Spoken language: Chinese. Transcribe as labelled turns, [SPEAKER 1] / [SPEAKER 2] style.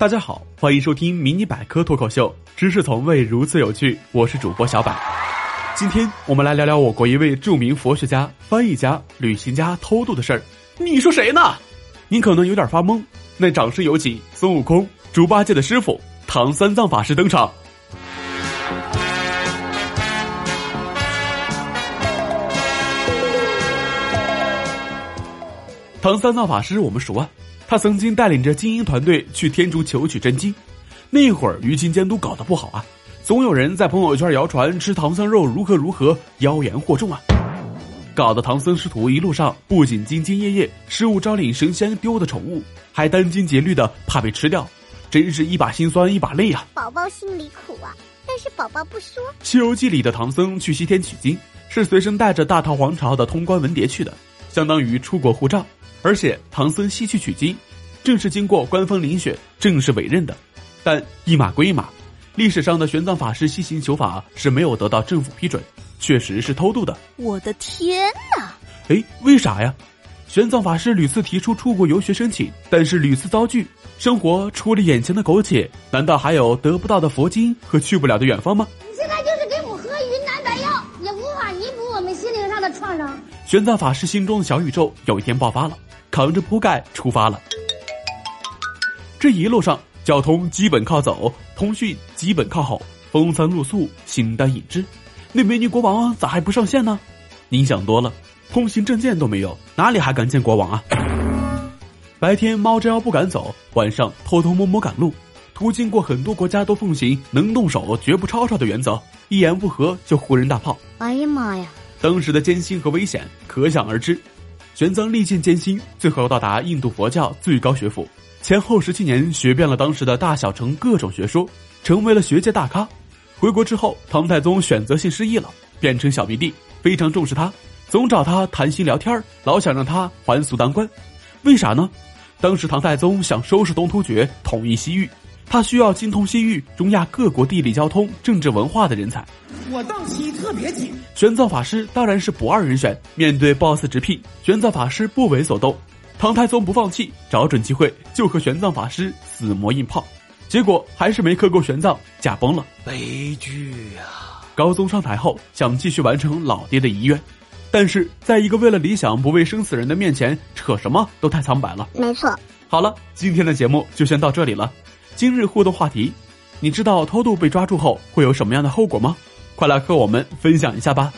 [SPEAKER 1] 大家好，欢迎收听迷你百科脱口秀，知识从未如此有趣。我是主播小百，今天我们来聊聊我国一位著名佛学家、翻译家、旅行家偷渡的事儿。你说谁呢？您可能有点发懵。那掌声有请孙悟空、猪八戒的师傅唐三藏法师登场。唐三藏法师我们熟啊。他曾经带领着精英团队去天竺求取真经，那会儿舆情监督搞得不好啊，总有人在朋友圈谣传吃唐僧肉如何如何，妖言惑众啊，搞得唐僧师徒一路上不仅兢兢业业，失误招领神仙丢的宠物，还殚精竭虑的怕被吃掉，真是一把辛酸一把泪啊！
[SPEAKER 2] 宝宝心里苦啊，但是宝宝不说。
[SPEAKER 1] 《西游记》里的唐僧去西天取经，是随身带着大唐皇朝的通关文牒去的，相当于出国护照。而且唐僧西去取经，正是经过官方遴选、正式委任的。但一码归一码，历史上的玄奘法师西行求法是没有得到政府批准，确实是偷渡的。
[SPEAKER 2] 我的天哪！
[SPEAKER 1] 哎，为啥呀？玄奘法师屡次提出出国游学申请，但是屡次遭拒。生活除了眼前的苟且，难道还有得不到的佛经和去不了的远方吗？
[SPEAKER 3] 你现在就是给我喝云南白药，也无法弥补我们心灵上的创伤。
[SPEAKER 1] 玄奘法师心中的小宇宙有一天爆发了。扛着铺盖出发了。这一路上，交通基本靠走，通讯基本靠吼，风餐露宿，形单影只。那美女国王咋还不上线呢？您想多了，通行证件都没有，哪里还敢见国王啊？白天猫着腰不敢走，晚上偷偷摸摸赶路。途经过很多国家，都奉行能动手绝不吵吵的原则，一言不合就呼人大炮。
[SPEAKER 2] 哎呀妈呀！
[SPEAKER 1] 当时的艰辛和危险可想而知。玄奘历尽艰辛，最后到达印度佛教最高学府，前后十七年学遍了当时的大小城各种学说，成为了学界大咖。回国之后，唐太宗选择性失忆了，变成小迷弟，非常重视他，总找他谈心聊天老想让他还俗当官。为啥呢？当时唐太宗想收拾东突厥，统一西域。他需要精通西域、中亚各国地理、交通、政治、文化的人才。
[SPEAKER 4] 我档期特别紧，
[SPEAKER 1] 玄奘法师当然是不二人选。面对 BOSS 直聘，玄奘法师不为所动。唐太宗不放弃，找准机会就和玄奘法师死磨硬泡，结果还是没磕够玄奘，驾崩了。
[SPEAKER 4] 悲剧啊！
[SPEAKER 1] 高宗上台后想继续完成老爹的遗愿，但是在一个为了理想不为生死人的面前，扯什么都太苍白了。
[SPEAKER 2] 没错。
[SPEAKER 1] 好了，今天的节目就先到这里了。今日互动话题，你知道偷渡被抓住后会有什么样的后果吗？快来和我们分享一下吧。